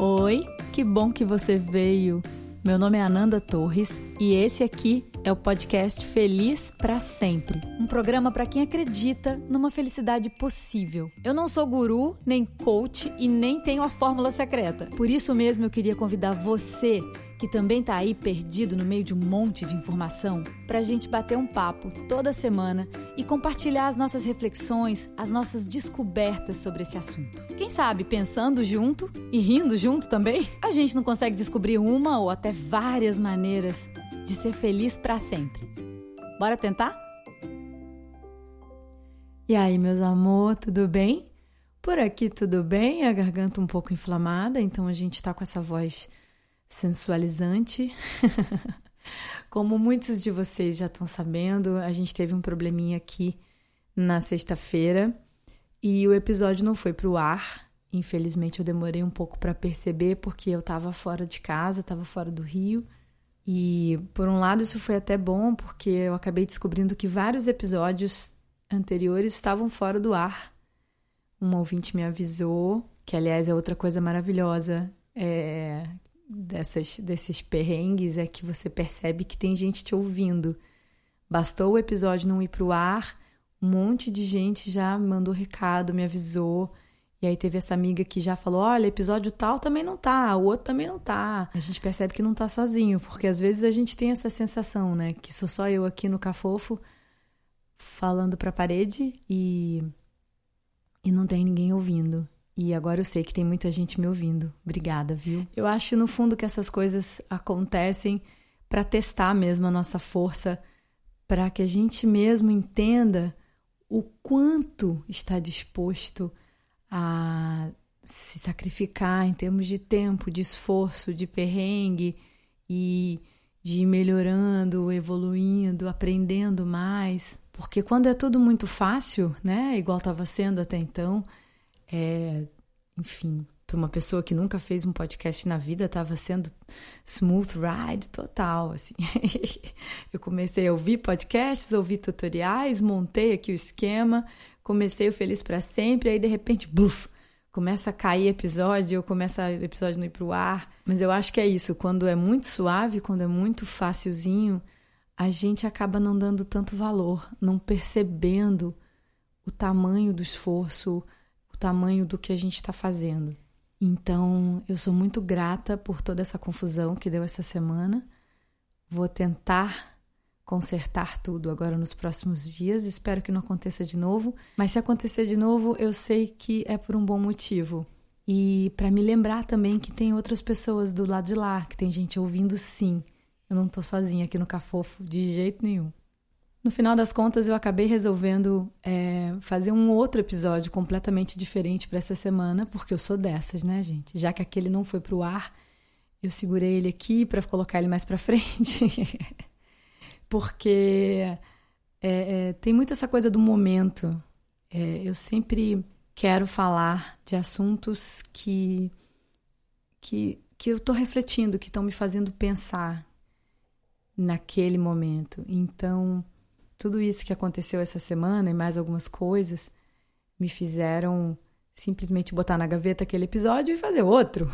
Oi, que bom que você veio. Meu nome é Ananda Torres e esse aqui é o podcast Feliz para Sempre um programa para quem acredita numa felicidade possível. Eu não sou guru, nem coach e nem tenho a fórmula secreta. Por isso mesmo eu queria convidar você que também está aí perdido no meio de um monte de informação, para a gente bater um papo toda semana e compartilhar as nossas reflexões, as nossas descobertas sobre esse assunto. Quem sabe, pensando junto e rindo junto também, a gente não consegue descobrir uma ou até várias maneiras de ser feliz para sempre. Bora tentar? E aí, meus amor, tudo bem? Por aqui tudo bem, a garganta um pouco inflamada, então a gente tá com essa voz sensualizante. Como muitos de vocês já estão sabendo, a gente teve um probleminha aqui na sexta-feira e o episódio não foi para o ar. Infelizmente, eu demorei um pouco para perceber porque eu estava fora de casa, estava fora do Rio. E por um lado, isso foi até bom porque eu acabei descobrindo que vários episódios anteriores estavam fora do ar. Um ouvinte me avisou, que aliás é outra coisa maravilhosa, é, dessas, desses perrengues é que você percebe que tem gente te ouvindo. Bastou o episódio não ir pro ar, um monte de gente já mandou recado, me avisou. E aí teve essa amiga que já falou: olha, episódio tal também não tá, o outro também não tá. A gente percebe que não tá sozinho, porque às vezes a gente tem essa sensação, né? Que sou só eu aqui no Cafofo falando pra parede e, e não tem ninguém ouvindo. E agora eu sei que tem muita gente me ouvindo. Obrigada, viu? Eu acho no fundo que essas coisas acontecem para testar mesmo a nossa força, para que a gente mesmo entenda o quanto está disposto a se sacrificar em termos de tempo, de esforço, de perrengue e de ir melhorando, evoluindo, aprendendo mais. Porque quando é tudo muito fácil, né, igual estava sendo até então, é, enfim, para uma pessoa que nunca fez um podcast na vida, estava sendo smooth ride total, assim. eu comecei a ouvir podcasts, ouvir tutoriais, montei aqui o esquema, comecei o Feliz para Sempre, aí de repente, buf, começa a cair episódio, começa o episódio não ir pro ar. Mas eu acho que é isso, quando é muito suave, quando é muito facilzinho, a gente acaba não dando tanto valor, não percebendo o tamanho do esforço, tamanho do que a gente está fazendo. Então, eu sou muito grata por toda essa confusão que deu essa semana. Vou tentar consertar tudo agora nos próximos dias. Espero que não aconteça de novo. Mas se acontecer de novo, eu sei que é por um bom motivo. E para me lembrar também que tem outras pessoas do lado de lá, que tem gente ouvindo sim. Eu não tô sozinha aqui no Cafofo de jeito nenhum. No final das contas, eu acabei resolvendo é, fazer um outro episódio completamente diferente para essa semana, porque eu sou dessas, né, gente? Já que aquele não foi pro ar, eu segurei ele aqui para colocar ele mais para frente, porque é, é, tem muito essa coisa do momento. É, eu sempre quero falar de assuntos que que, que eu estou refletindo, que estão me fazendo pensar naquele momento. Então tudo isso que aconteceu essa semana e mais algumas coisas me fizeram simplesmente botar na gaveta aquele episódio e fazer outro.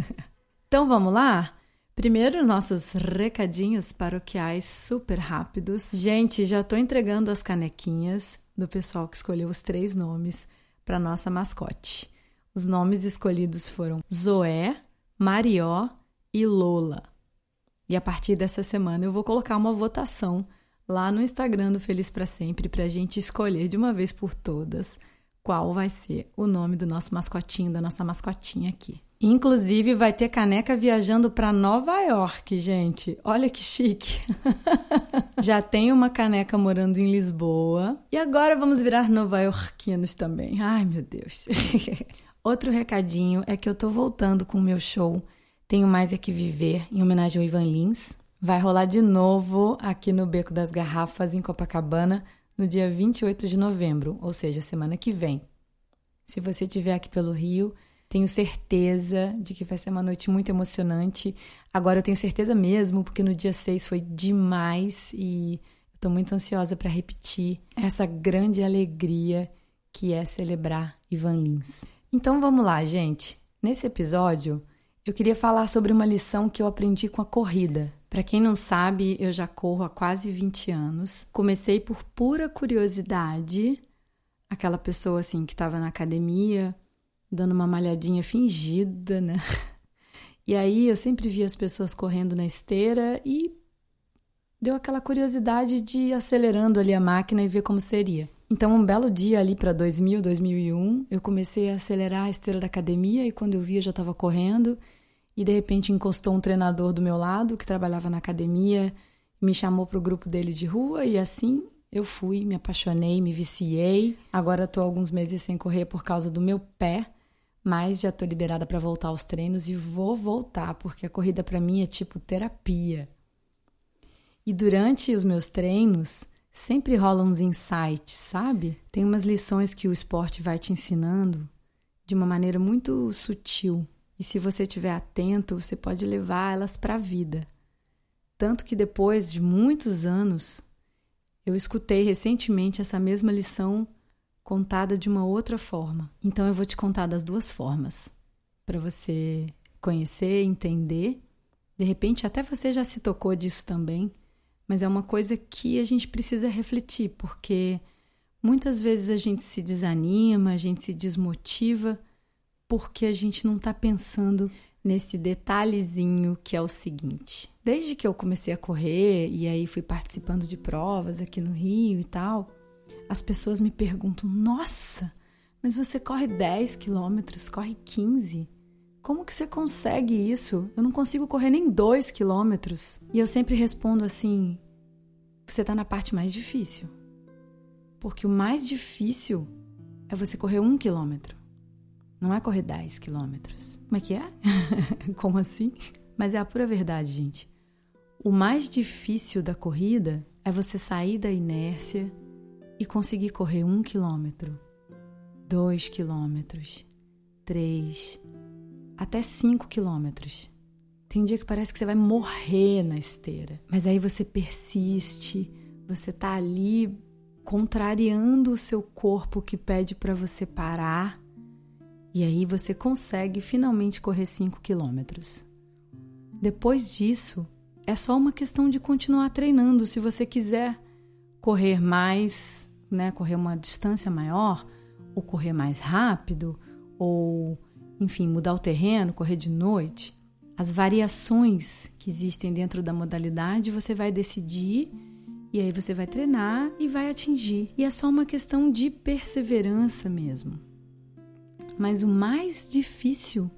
então vamos lá? Primeiro, nossos recadinhos paroquiais super rápidos. Gente, já estou entregando as canequinhas do pessoal que escolheu os três nomes para nossa mascote. Os nomes escolhidos foram Zoé, Marió e Lola. E a partir dessa semana eu vou colocar uma votação lá no Instagram do Feliz para Sempre para a gente escolher de uma vez por todas qual vai ser o nome do nosso mascotinho, da nossa mascotinha aqui. Inclusive vai ter caneca viajando para Nova York, gente. Olha que chique. Já tem uma caneca morando em Lisboa. E agora vamos virar nova-iorquinos também. Ai, meu Deus. Outro recadinho é que eu tô voltando com o meu show Tenho Mais É Que Viver, em homenagem ao Ivan Lins. Vai rolar de novo aqui no Beco das Garrafas, em Copacabana, no dia 28 de novembro, ou seja, semana que vem. Se você estiver aqui pelo Rio, tenho certeza de que vai ser uma noite muito emocionante. Agora eu tenho certeza mesmo, porque no dia 6 foi demais e estou muito ansiosa para repetir essa grande alegria que é celebrar Ivan Lins. Então vamos lá, gente. Nesse episódio, Eu queria falar sobre uma lição que eu aprendi com a corrida. Para quem não sabe, eu já corro há quase 20 anos. Comecei por pura curiosidade, aquela pessoa assim que estava na academia, dando uma malhadinha fingida, né? E aí eu sempre via as pessoas correndo na esteira e deu aquela curiosidade de ir acelerando ali a máquina e ver como seria. Então, um belo dia ali para 2000, 2001, eu comecei a acelerar a esteira da academia e quando eu vi eu já estava correndo e de repente encostou um treinador do meu lado que trabalhava na academia, me chamou para o grupo dele de rua e assim eu fui, me apaixonei, me viciei. Agora estou alguns meses sem correr por causa do meu pé, mas já estou liberada para voltar aos treinos e vou voltar porque a corrida para mim é tipo terapia. E durante os meus treinos, sempre rolam uns insights, sabe? Tem umas lições que o esporte vai te ensinando de uma maneira muito sutil. E se você estiver atento, você pode levar elas para a vida. Tanto que depois de muitos anos, eu escutei recentemente essa mesma lição contada de uma outra forma. Então eu vou te contar das duas formas, para você conhecer, entender. De repente, até você já se tocou disso também mas é uma coisa que a gente precisa refletir, porque muitas vezes a gente se desanima, a gente se desmotiva, porque a gente não está pensando nesse detalhezinho que é o seguinte. Desde que eu comecei a correr e aí fui participando de provas aqui no Rio e tal, as pessoas me perguntam: nossa, mas você corre 10 quilômetros, corre 15. Como que você consegue isso? Eu não consigo correr nem dois quilômetros. E eu sempre respondo assim: você está na parte mais difícil. Porque o mais difícil é você correr um quilômetro. Não é correr 10 quilômetros. Como é que é? Como assim? Mas é a pura verdade, gente. O mais difícil da corrida é você sair da inércia e conseguir correr um quilômetro, dois quilômetros, três, até 5 quilômetros. Tem dia que parece que você vai morrer na esteira, mas aí você persiste, você tá ali contrariando o seu corpo que pede para você parar, e aí você consegue finalmente correr 5 quilômetros. Depois disso, é só uma questão de continuar treinando. Se você quiser correr mais, né, correr uma distância maior, ou correr mais rápido, ou enfim, mudar o terreno, correr de noite, as variações que existem dentro da modalidade, você vai decidir e aí você vai treinar e vai atingir. E é só uma questão de perseverança mesmo. Mas o mais difícil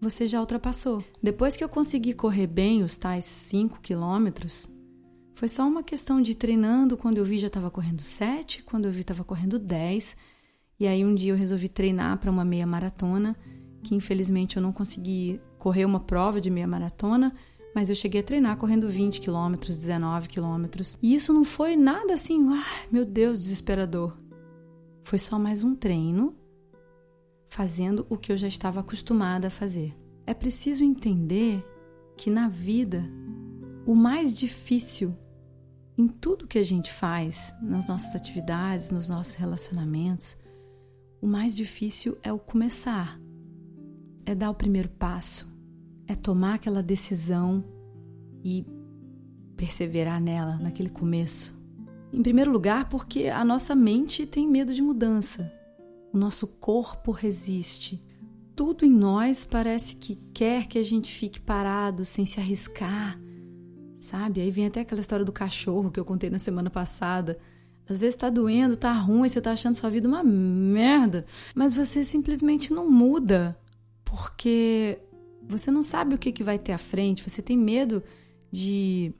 você já ultrapassou. Depois que eu consegui correr bem os tais 5 quilômetros, foi só uma questão de treinando. Quando eu vi, já estava correndo 7, quando eu vi, estava correndo 10. E aí um dia eu resolvi treinar para uma meia maratona que infelizmente eu não consegui correr uma prova de meia maratona, mas eu cheguei a treinar correndo 20 quilômetros, 19 quilômetros. E isso não foi nada assim, ah, meu Deus, desesperador. Foi só mais um treino fazendo o que eu já estava acostumada a fazer. É preciso entender que na vida o mais difícil em tudo que a gente faz, nas nossas atividades, nos nossos relacionamentos, o mais difícil é o começar é dar o primeiro passo, é tomar aquela decisão e perseverar nela, naquele começo. Em primeiro lugar, porque a nossa mente tem medo de mudança, o nosso corpo resiste. Tudo em nós parece que quer que a gente fique parado, sem se arriscar, sabe? Aí vem até aquela história do cachorro que eu contei na semana passada. Às vezes tá doendo, tá ruim, você tá achando sua vida uma merda, mas você simplesmente não muda porque você não sabe o que, que vai ter à frente, você tem medo de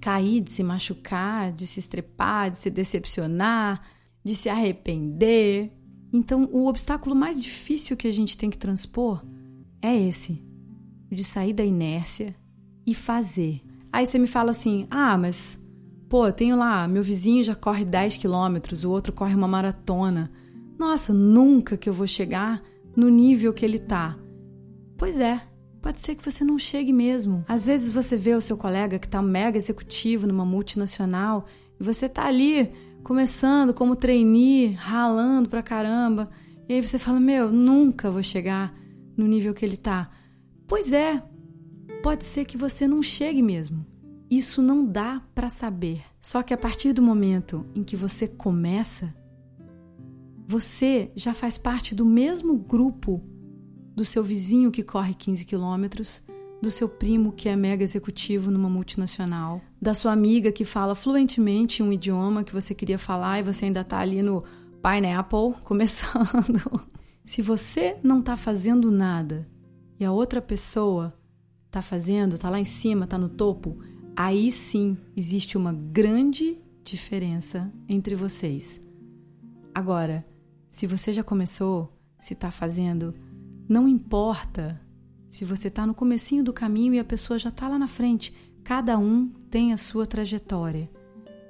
cair, de se machucar, de se estrepar, de se decepcionar, de se arrepender. Então, o obstáculo mais difícil que a gente tem que transpor é esse: o de sair da inércia e fazer. Aí você me fala assim: ah, mas, pô, eu tenho lá, meu vizinho já corre 10 quilômetros, o outro corre uma maratona. Nossa, nunca que eu vou chegar no nível que ele está. Pois é, pode ser que você não chegue mesmo. Às vezes você vê o seu colega que está mega executivo numa multinacional e você está ali começando como trainee, ralando pra caramba. E aí você fala: Meu, nunca vou chegar no nível que ele está. Pois é, pode ser que você não chegue mesmo. Isso não dá para saber. Só que a partir do momento em que você começa, você já faz parte do mesmo grupo do seu vizinho que corre 15 quilômetros, do seu primo que é mega executivo numa multinacional, da sua amiga que fala fluentemente um idioma que você queria falar e você ainda está ali no Pineapple começando. Se você não está fazendo nada e a outra pessoa está fazendo, está lá em cima, está no topo, aí sim existe uma grande diferença entre vocês. Agora, se você já começou, se está fazendo, não importa se você está no comecinho do caminho e a pessoa já está lá na frente. Cada um tem a sua trajetória.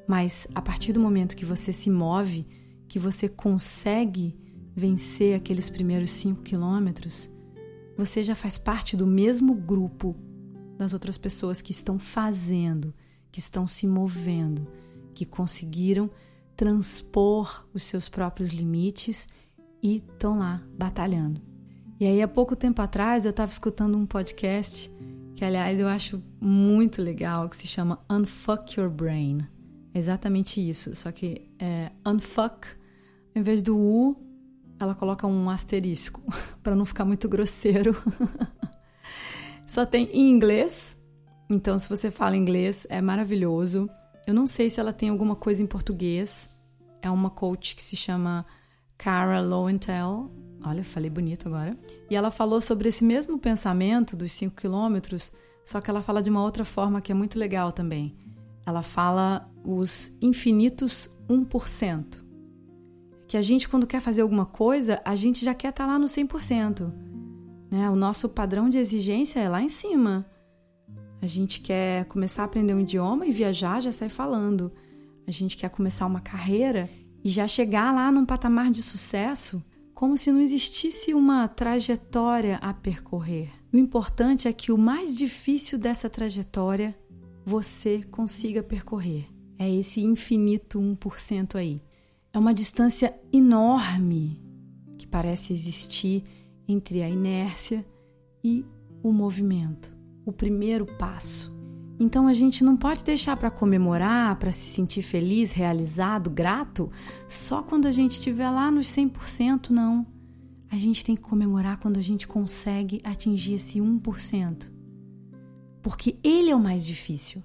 Mas a partir do momento que você se move, que você consegue vencer aqueles primeiros cinco quilômetros, você já faz parte do mesmo grupo das outras pessoas que estão fazendo, que estão se movendo, que conseguiram transpor os seus próprios limites e estão lá batalhando. E aí, há pouco tempo atrás, eu estava escutando um podcast que, aliás, eu acho muito legal, que se chama Unfuck Your Brain. É exatamente isso, só que é unfuck, em vez do U, ela coloca um asterisco, para não ficar muito grosseiro. Só tem em inglês, então se você fala inglês é maravilhoso. Eu não sei se ela tem alguma coisa em português. É uma coach que se chama Cara Lowenthal, Olha, falei bonito agora. E ela falou sobre esse mesmo pensamento dos 5 quilômetros, só que ela fala de uma outra forma que é muito legal também. Ela fala os infinitos 1%. Que a gente, quando quer fazer alguma coisa, a gente já quer estar tá lá no 100%. Né? O nosso padrão de exigência é lá em cima. A gente quer começar a aprender um idioma e viajar, já sai falando. A gente quer começar uma carreira e já chegar lá num patamar de sucesso como se não existisse uma trajetória a percorrer. O importante é que o mais difícil dessa trajetória você consiga percorrer. É esse infinito 1% aí. É uma distância enorme que parece existir entre a inércia e o movimento, o primeiro passo. Então a gente não pode deixar para comemorar, para se sentir feliz, realizado, grato, só quando a gente estiver lá nos 100%, não. A gente tem que comemorar quando a gente consegue atingir esse 1%. Porque ele é o mais difícil.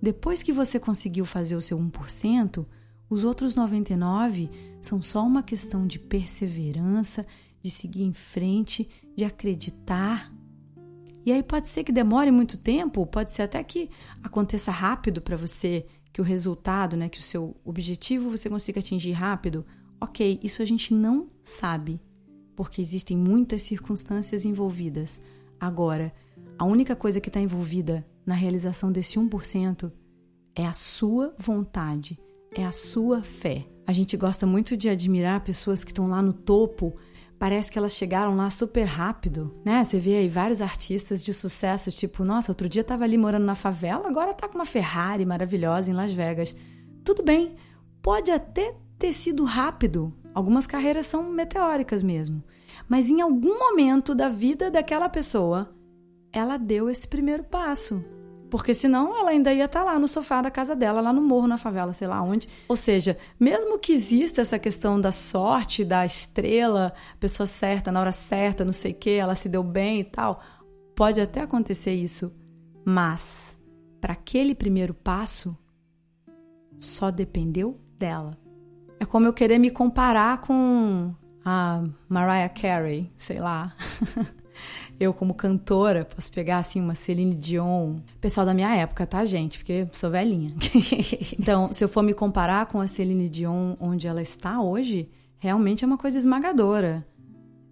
Depois que você conseguiu fazer o seu 1%, os outros 99 são só uma questão de perseverança, de seguir em frente, de acreditar e aí pode ser que demore muito tempo, pode ser até que aconteça rápido para você, que o resultado, né, que o seu objetivo você consiga atingir rápido. Ok, isso a gente não sabe, porque existem muitas circunstâncias envolvidas. Agora, a única coisa que está envolvida na realização desse 1% é a sua vontade, é a sua fé. A gente gosta muito de admirar pessoas que estão lá no topo parece que elas chegaram lá super rápido, né? Você vê aí vários artistas de sucesso, tipo, nossa, outro dia tava ali morando na favela, agora tá com uma Ferrari maravilhosa em Las Vegas. Tudo bem, pode até ter sido rápido. Algumas carreiras são meteóricas mesmo. Mas em algum momento da vida daquela pessoa, ela deu esse primeiro passo. Porque senão ela ainda ia estar tá lá no sofá da casa dela, lá no morro, na favela, sei lá onde. Ou seja, mesmo que exista essa questão da sorte, da estrela, pessoa certa, na hora certa, não sei o que, ela se deu bem e tal, pode até acontecer isso. Mas, para aquele primeiro passo, só dependeu dela. É como eu querer me comparar com a Mariah Carey, sei lá. eu como cantora posso pegar assim uma Celine Dion, pessoal da minha época, tá, gente? Porque sou velhinha. então, se eu for me comparar com a Celine Dion onde ela está hoje, realmente é uma coisa esmagadora.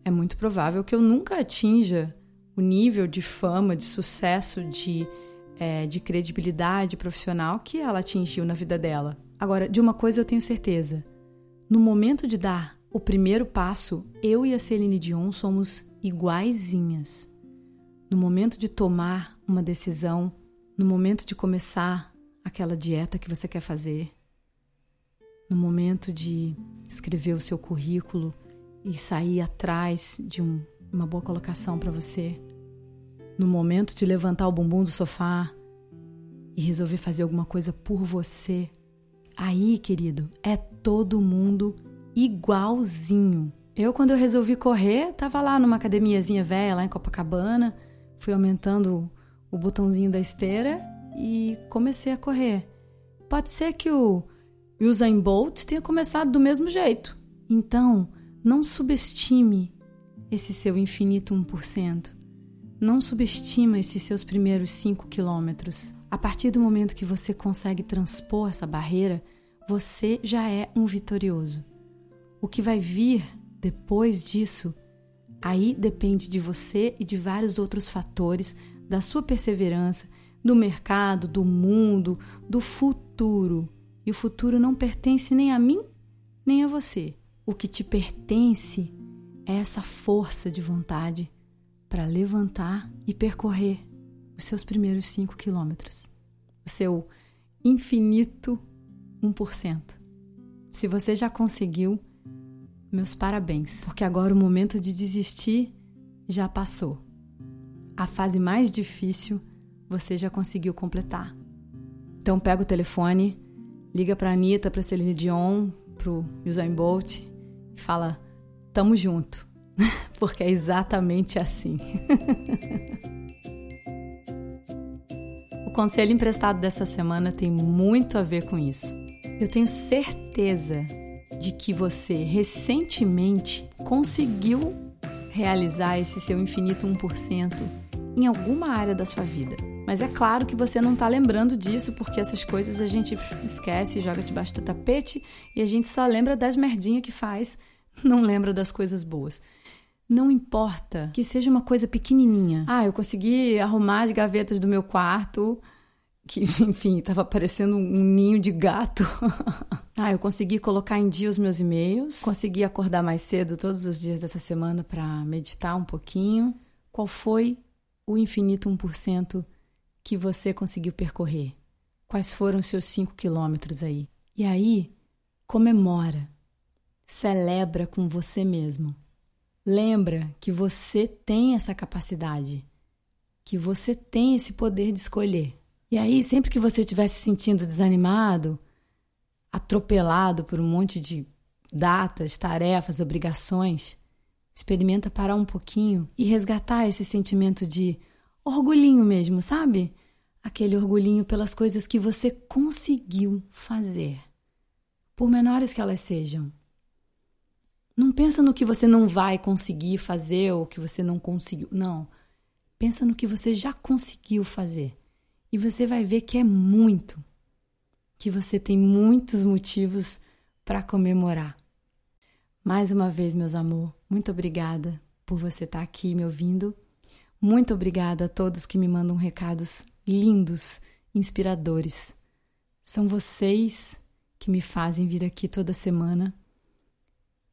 É muito provável que eu nunca atinja o nível de fama, de sucesso, de, é, de credibilidade profissional que ela atingiu na vida dela. Agora, de uma coisa eu tenho certeza: no momento de dar o primeiro passo, eu e a Celine Dion somos iguaizinhas. No momento de tomar uma decisão, no momento de começar aquela dieta que você quer fazer, no momento de escrever o seu currículo e sair atrás de um, uma boa colocação para você, no momento de levantar o bumbum do sofá e resolver fazer alguma coisa por você, aí, querido, é todo mundo igualzinho. Eu, quando eu resolvi correr, tava lá numa academiazinha velha, lá em Copacabana, fui aumentando o botãozinho da esteira e comecei a correr. Pode ser que o Usain Bolt tenha começado do mesmo jeito. Então, não subestime esse seu infinito 1%. Não subestima esses seus primeiros 5 quilômetros. A partir do momento que você consegue transpor essa barreira, você já é um vitorioso. O que vai vir depois disso, aí depende de você e de vários outros fatores, da sua perseverança, do mercado, do mundo, do futuro. E o futuro não pertence nem a mim, nem a você. O que te pertence é essa força de vontade para levantar e percorrer os seus primeiros 5 quilômetros. O seu infinito 1%. Se você já conseguiu, meus parabéns, porque agora o momento de desistir já passou. A fase mais difícil você já conseguiu completar. Então pega o telefone, liga para Anitta, para Celine Dion, pro Usain Bolt e fala: "Tamo junto". Porque é exatamente assim. o conselho emprestado dessa semana tem muito a ver com isso. Eu tenho certeza de que você recentemente conseguiu realizar esse seu infinito 1% em alguma área da sua vida. Mas é claro que você não está lembrando disso, porque essas coisas a gente esquece, joga debaixo do tapete e a gente só lembra das merdinhas que faz, não lembra das coisas boas. Não importa que seja uma coisa pequenininha. Ah, eu consegui arrumar as gavetas do meu quarto, que, enfim, estava parecendo um ninho de gato. ah, eu consegui colocar em dia os meus e-mails, consegui acordar mais cedo todos os dias dessa semana para meditar um pouquinho. Qual foi o infinito 1% que você conseguiu percorrer? Quais foram os seus 5 quilômetros aí? E aí, comemora, celebra com você mesmo. Lembra que você tem essa capacidade, que você tem esse poder de escolher. E aí, sempre que você estiver se sentindo desanimado, atropelado por um monte de datas, tarefas, obrigações, experimenta parar um pouquinho e resgatar esse sentimento de orgulhinho mesmo, sabe? Aquele orgulhinho pelas coisas que você conseguiu fazer, por menores que elas sejam. Não pensa no que você não vai conseguir fazer ou que você não conseguiu. Não. Pensa no que você já conseguiu fazer. E você vai ver que é muito. Que você tem muitos motivos para comemorar. Mais uma vez, meus amor, muito obrigada por você estar tá aqui me ouvindo. Muito obrigada a todos que me mandam recados lindos, inspiradores. São vocês que me fazem vir aqui toda semana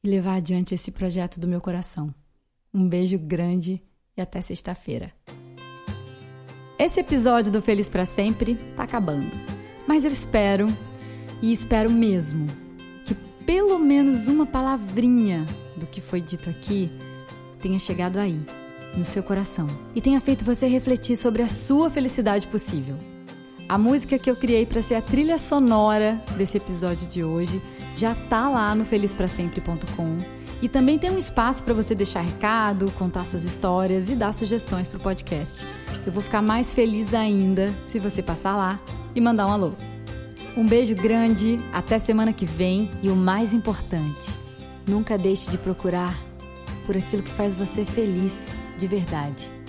e levar adiante esse projeto do meu coração. Um beijo grande e até sexta-feira. Esse episódio do Feliz para Sempre tá acabando, mas eu espero, e espero mesmo, que pelo menos uma palavrinha do que foi dito aqui tenha chegado aí, no seu coração, e tenha feito você refletir sobre a sua felicidade possível. A música que eu criei para ser a trilha sonora desse episódio de hoje já tá lá no felizprasempre.com e também tem um espaço para você deixar recado, contar suas histórias e dar sugestões para o podcast. Eu vou ficar mais feliz ainda se você passar lá e mandar um alô. Um beijo grande, até semana que vem e o mais importante, nunca deixe de procurar por aquilo que faz você feliz de verdade.